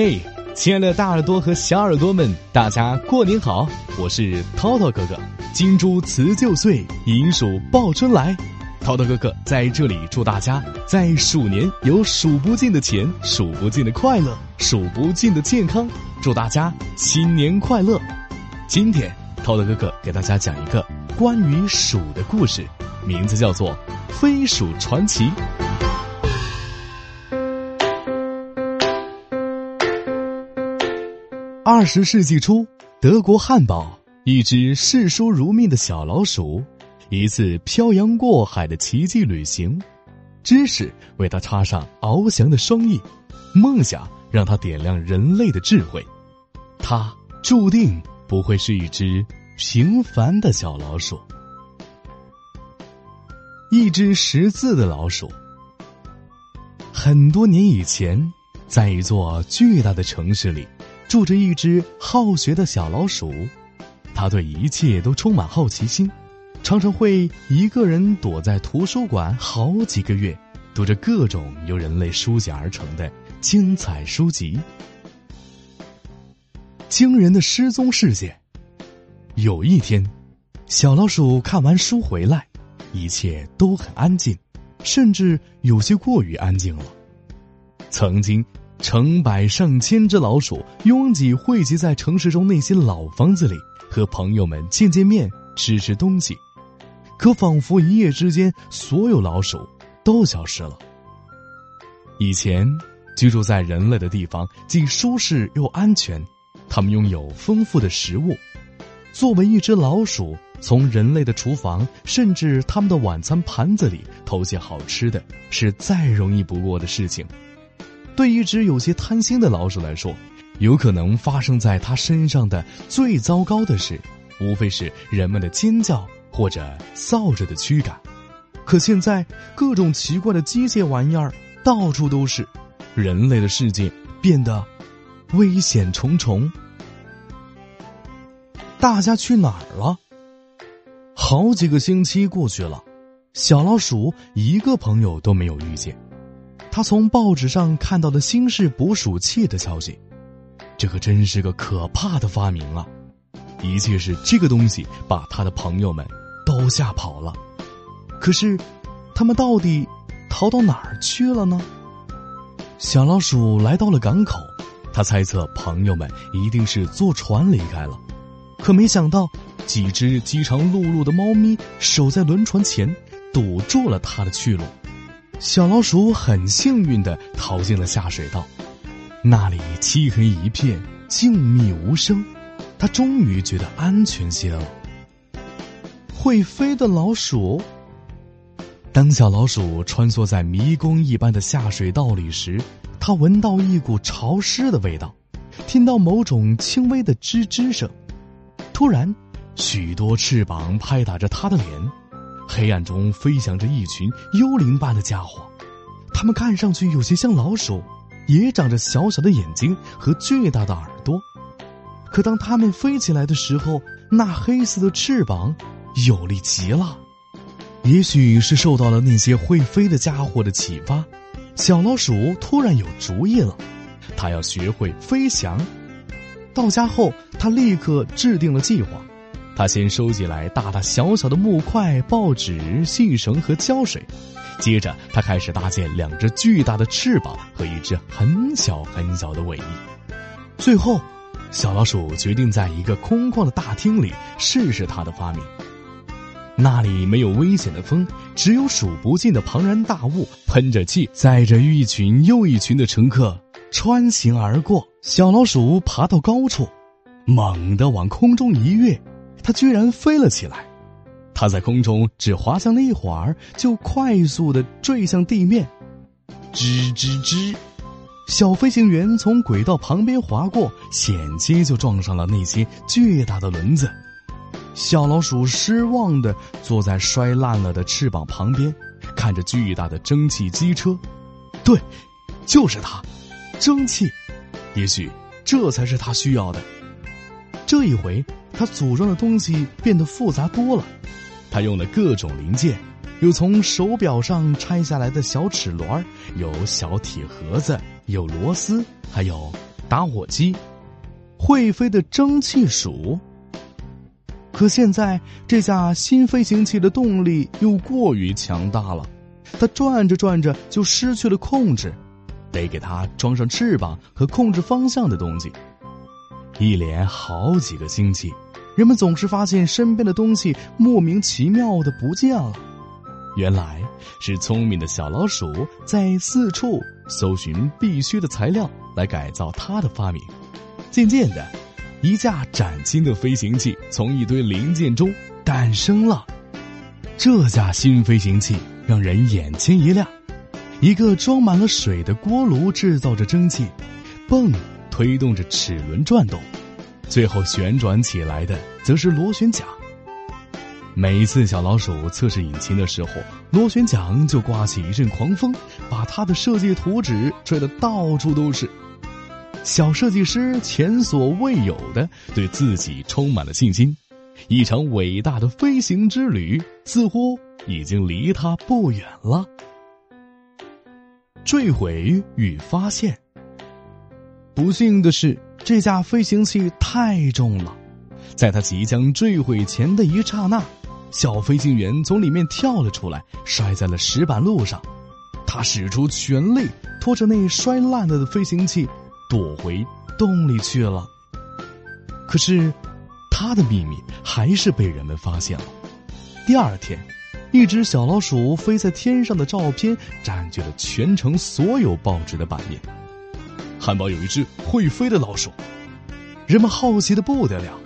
嘿，亲爱的大耳朵和小耳朵们，大家过年好！我是涛涛哥哥。金猪辞旧岁，银鼠报春来。涛涛哥哥在这里祝大家在鼠年有数不尽的钱、数不尽的快乐、数不尽的健康。祝大家新年快乐！今天涛涛哥哥给大家讲一个关于鼠的故事，名字叫做《飞鼠传奇》。二十世纪初，德国汉堡一只视书如命的小老鼠，一次漂洋过海的奇迹旅行，知识为他插上翱翔的双翼，梦想让他点亮人类的智慧，他注定不会是一只平凡的小老鼠。一只识字的老鼠。很多年以前，在一座巨大的城市里。住着一只好学的小老鼠，它对一切都充满好奇心，常常会一个人躲在图书馆好几个月，读着各种由人类书写而成的精彩书籍。惊人的失踪事件。有一天，小老鼠看完书回来，一切都很安静，甚至有些过于安静了。曾经。成百上千只老鼠拥挤汇集在城市中那些老房子里，和朋友们见见面、吃吃东西。可仿佛一夜之间，所有老鼠都消失了。以前居住在人类的地方既舒适又安全，它们拥有丰富的食物。作为一只老鼠，从人类的厨房甚至他们的晚餐盘子里偷些好吃的，是再容易不过的事情。对一只有些贪心的老鼠来说，有可能发生在它身上的最糟糕的事，无非是人们的尖叫或者扫帚的驱赶。可现在，各种奇怪的机械玩意儿到处都是，人类的世界变得危险重重。大家去哪儿了？好几个星期过去了，小老鼠一个朋友都没有遇见。他从报纸上看到的新式捕鼠器的消息，这可真是个可怕的发明啊！一切是这个东西把他的朋友们都吓跑了。可是，他们到底逃到哪儿去了呢？小老鼠来到了港口，他猜测朋友们一定是坐船离开了，可没想到几只饥肠辘辘的猫咪守在轮船前，堵住了他的去路。小老鼠很幸运的逃进了下水道，那里漆黑一片，静谧无声，它终于觉得安全些了。会飞的老鼠。当小老鼠穿梭在迷宫一般的下水道里时，它闻到一股潮湿的味道，听到某种轻微的吱吱声。突然，许多翅膀拍打着它的脸。黑暗中飞翔着一群幽灵般的家伙，它们看上去有些像老鼠，也长着小小的眼睛和巨大的耳朵。可当它们飞起来的时候，那黑色的翅膀有力极了。也许是受到了那些会飞的家伙的启发，小老鼠突然有主意了，它要学会飞翔。到家后，它立刻制定了计划。他先收集来大大小小的木块、报纸、细绳和胶水，接着他开始搭建两只巨大的翅膀和一只很小很小的尾翼。最后，小老鼠决定在一个空旷的大厅里试试他的发明。那里没有危险的风，只有数不尽的庞然大物喷着气，载着一群又一群的乘客穿行而过。小老鼠爬到高处，猛地往空中一跃。它居然飞了起来，它在空中只滑翔了一会儿，就快速的坠向地面。吱吱吱，小飞行员从轨道旁边划过，险些就撞上了那些巨大的轮子。小老鼠失望的坐在摔烂了的翅膀旁边，看着巨大的蒸汽机车。对，就是它，蒸汽，也许这才是它需要的。这一回。他组装的东西变得复杂多了，他用了各种零件，有从手表上拆下来的小齿轮有小铁盒子，有螺丝，还有打火机、会飞的蒸汽鼠。可现在这架新飞行器的动力又过于强大了，它转着转着就失去了控制，得给它装上翅膀和控制方向的东西。一连好几个星期，人们总是发现身边的东西莫名其妙的不见了。原来是聪明的小老鼠在四处搜寻必须的材料来改造它的发明。渐渐的，一架崭新的飞行器从一堆零件中诞生了。这架新飞行器让人眼前一亮，一个装满了水的锅炉制造着蒸汽，泵。推动着齿轮转动，最后旋转起来的则是螺旋桨。每一次小老鼠测试引擎的时候，螺旋桨就刮起一阵狂风，把它的设计图纸吹得到处都是。小设计师前所未有的对自己充满了信心，一场伟大的飞行之旅似乎已经离他不远了。坠毁与发现。不幸的是，这架飞行器太重了，在它即将坠毁前的一刹那，小飞行员从里面跳了出来，摔在了石板路上。他使出全力拖着那摔烂了的飞行器躲回洞里去了。可是，他的秘密还是被人们发现了。第二天，一只小老鼠飞在天上的照片占据了全城所有报纸的版面。汉堡有一只会飞的老鼠，人们好奇的不得了。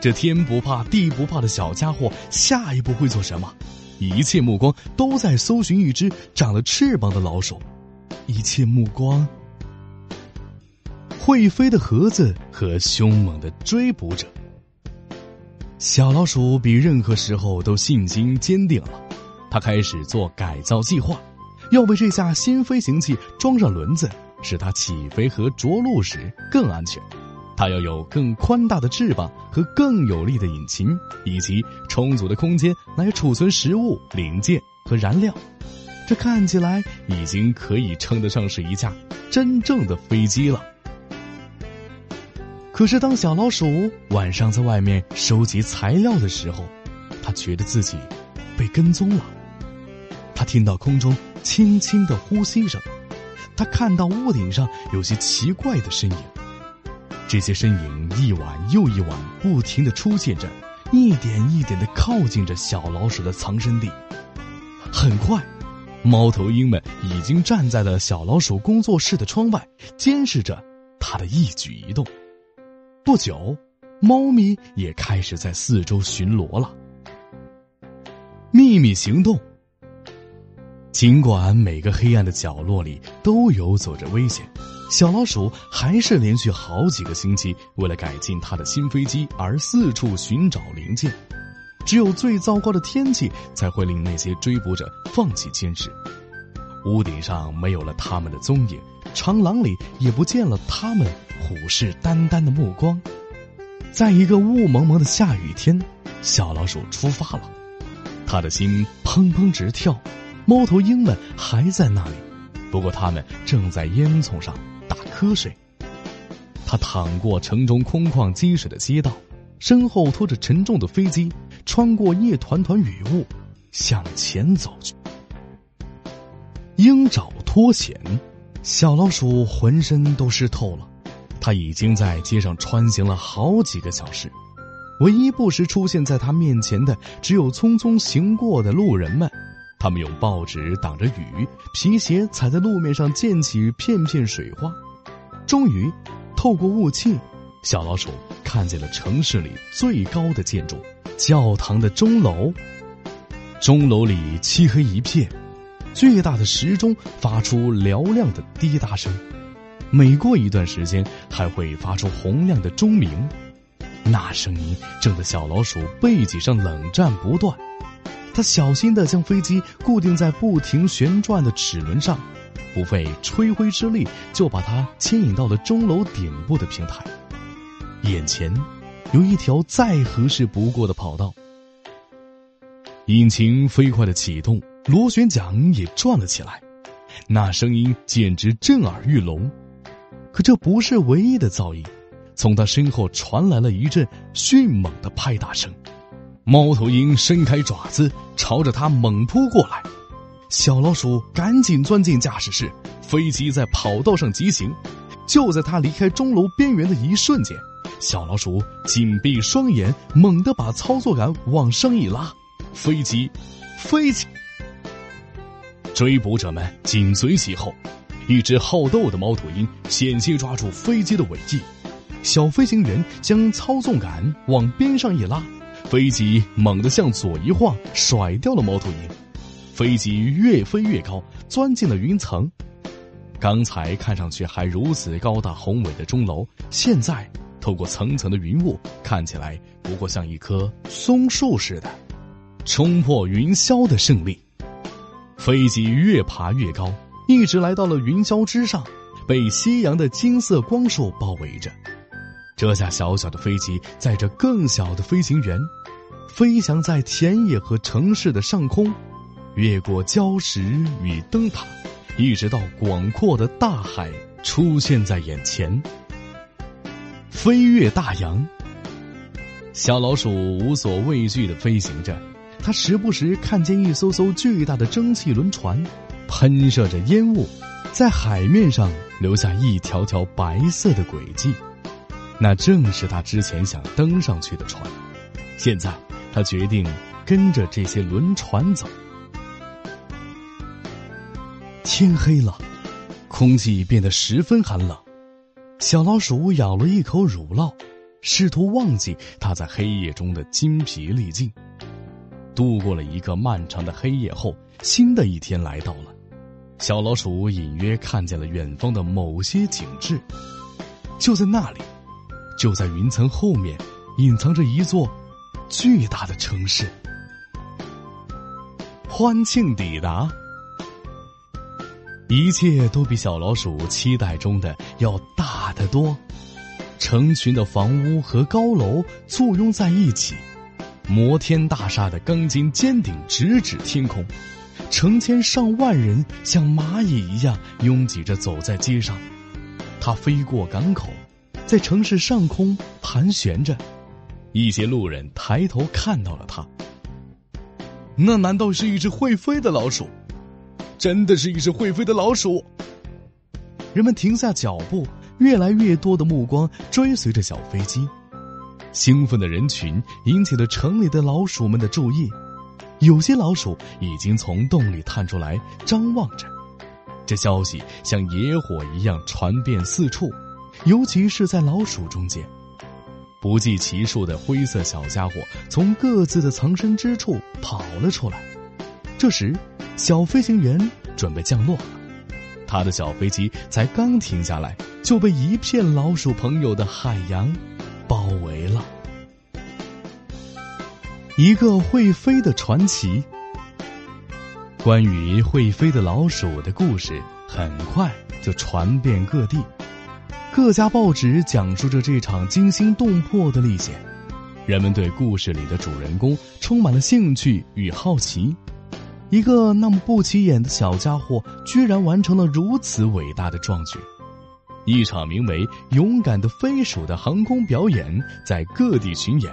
这天不怕地不怕的小家伙，下一步会做什么？一切目光都在搜寻一只长了翅膀的老鼠。一切目光，会飞的盒子和凶猛的追捕者。小老鼠比任何时候都信心坚定了，他开始做改造计划，要为这架新飞行器装上轮子。使它起飞和着陆时更安全，它要有更宽大的翅膀和更有力的引擎，以及充足的空间来储存食物、零件和燃料。这看起来已经可以称得上是一架真正的飞机了。可是，当小老鼠晚上在外面收集材料的时候，它觉得自己被跟踪了。它听到空中轻轻的呼吸声。他看到屋顶上有些奇怪的身影，这些身影一晚又一晚不停的出现着，一点一点的靠近着小老鼠的藏身地。很快，猫头鹰们已经站在了小老鼠工作室的窗外，监视着它的一举一动。不久，猫咪也开始在四周巡逻了。秘密行动。尽管每个黑暗的角落里都游走着危险，小老鼠还是连续好几个星期为了改进它的新飞机而四处寻找零件。只有最糟糕的天气才会令那些追捕者放弃监视。屋顶上没有了他们的踪影，长廊里也不见了他们虎视眈眈的目光。在一个雾蒙蒙的下雨天，小老鼠出发了，他的心砰砰直跳。猫头鹰们还在那里，不过它们正在烟囱上打瞌睡。他淌过城中空旷积水的街道，身后拖着沉重的飞机，穿过一团团雨雾，向前走去。鹰爪脱险，小老鼠浑身都湿透了。他已经在街上穿行了好几个小时，唯一不时出现在他面前的，只有匆匆行过的路人们。他们用报纸挡着雨，皮鞋踩在路面上溅起片片水花。终于，透过雾气，小老鼠看见了城市里最高的建筑——教堂的钟楼。钟楼里漆黑一片，巨大的时钟发出嘹亮的滴答声，每过一段时间还会发出洪亮的钟鸣。那声音震得小老鼠背脊上冷战不断。他小心的将飞机固定在不停旋转的齿轮上，不费吹灰之力就把它牵引到了钟楼顶部的平台。眼前有一条再合适不过的跑道。引擎飞快的启动，螺旋桨也转了起来，那声音简直震耳欲聋。可这不是唯一的噪音，从他身后传来了一阵迅猛的拍打声。猫头鹰伸开爪子，朝着他猛扑过来。小老鼠赶紧钻进驾驶室，飞机在跑道上疾行。就在它离开钟楼边缘的一瞬间，小老鼠紧闭双眼，猛地把操作杆往上一拉，飞机飞起。追捕者们紧随其后。一只好斗的猫头鹰险些抓住飞机的尾翼，小飞行员将操纵杆往边上一拉，飞机猛地向左一晃，甩掉了猫头鹰。飞机越飞越高，钻进了云层。刚才看上去还如此高大宏伟的钟楼，现在透过层层的云雾，看起来不过像一棵松树似的。冲破云霄的胜利，飞机越爬越高。一直来到了云霄之上，被夕阳的金色光束包围着。这架小小的飞机载着更小的飞行员，飞翔在田野和城市的上空，越过礁石与灯塔，一直到广阔的大海出现在眼前。飞越大洋，小老鼠无所畏惧的飞行着，它时不时看见一艘艘巨大的蒸汽轮船。喷射着烟雾，在海面上留下一条条白色的轨迹，那正是他之前想登上去的船。现在，他决定跟着这些轮船走。天黑了，空气变得十分寒冷。小老鼠咬了一口乳酪，试图忘记它在黑夜中的精疲力尽。度过了一个漫长的黑夜后，新的一天来到了。小老鼠隐约看见了远方的某些景致，就在那里，就在云层后面，隐藏着一座巨大的城市。欢庆抵达，一切都比小老鼠期待中的要大得多。成群的房屋和高楼簇拥在一起，摩天大厦的钢筋尖顶直指天空。成千上万人像蚂蚁一样拥挤着走在街上，它飞过港口，在城市上空盘旋着。一些路人抬头看到了它，那难道是一只会飞的老鼠？真的是一只会飞的老鼠！人们停下脚步，越来越多的目光追随着小飞机，兴奋的人群引起了城里的老鼠们的注意。有些老鼠已经从洞里探出来，张望着。这消息像野火一样传遍四处，尤其是在老鼠中间。不计其数的灰色小家伙从各自的藏身之处跑了出来。这时，小飞行员准备降落。他的小飞机才刚停下来，就被一片老鼠朋友的海洋包围了。一个会飞的传奇。关于会飞的老鼠的故事，很快就传遍各地。各家报纸讲述着这场惊心动魄的历险，人们对故事里的主人公充满了兴趣与好奇。一个那么不起眼的小家伙，居然完成了如此伟大的壮举。一场名为“勇敢的飞鼠”的航空表演在各地巡演。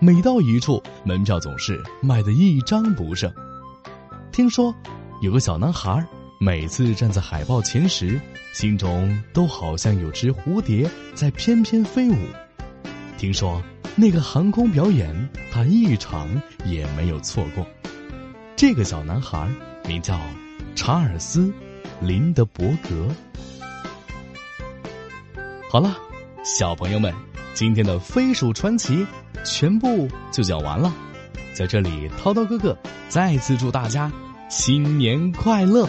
每到一处，门票总是卖得一张不剩。听说有个小男孩，每次站在海报前时，心中都好像有只蝴蝶在翩翩飞舞。听说那个航空表演，他一场也没有错过。这个小男孩名叫查尔斯·林德伯格。好了，小朋友们，今天的飞鼠传奇。全部就讲完了，在这里，涛涛哥哥再次祝大家新年快乐。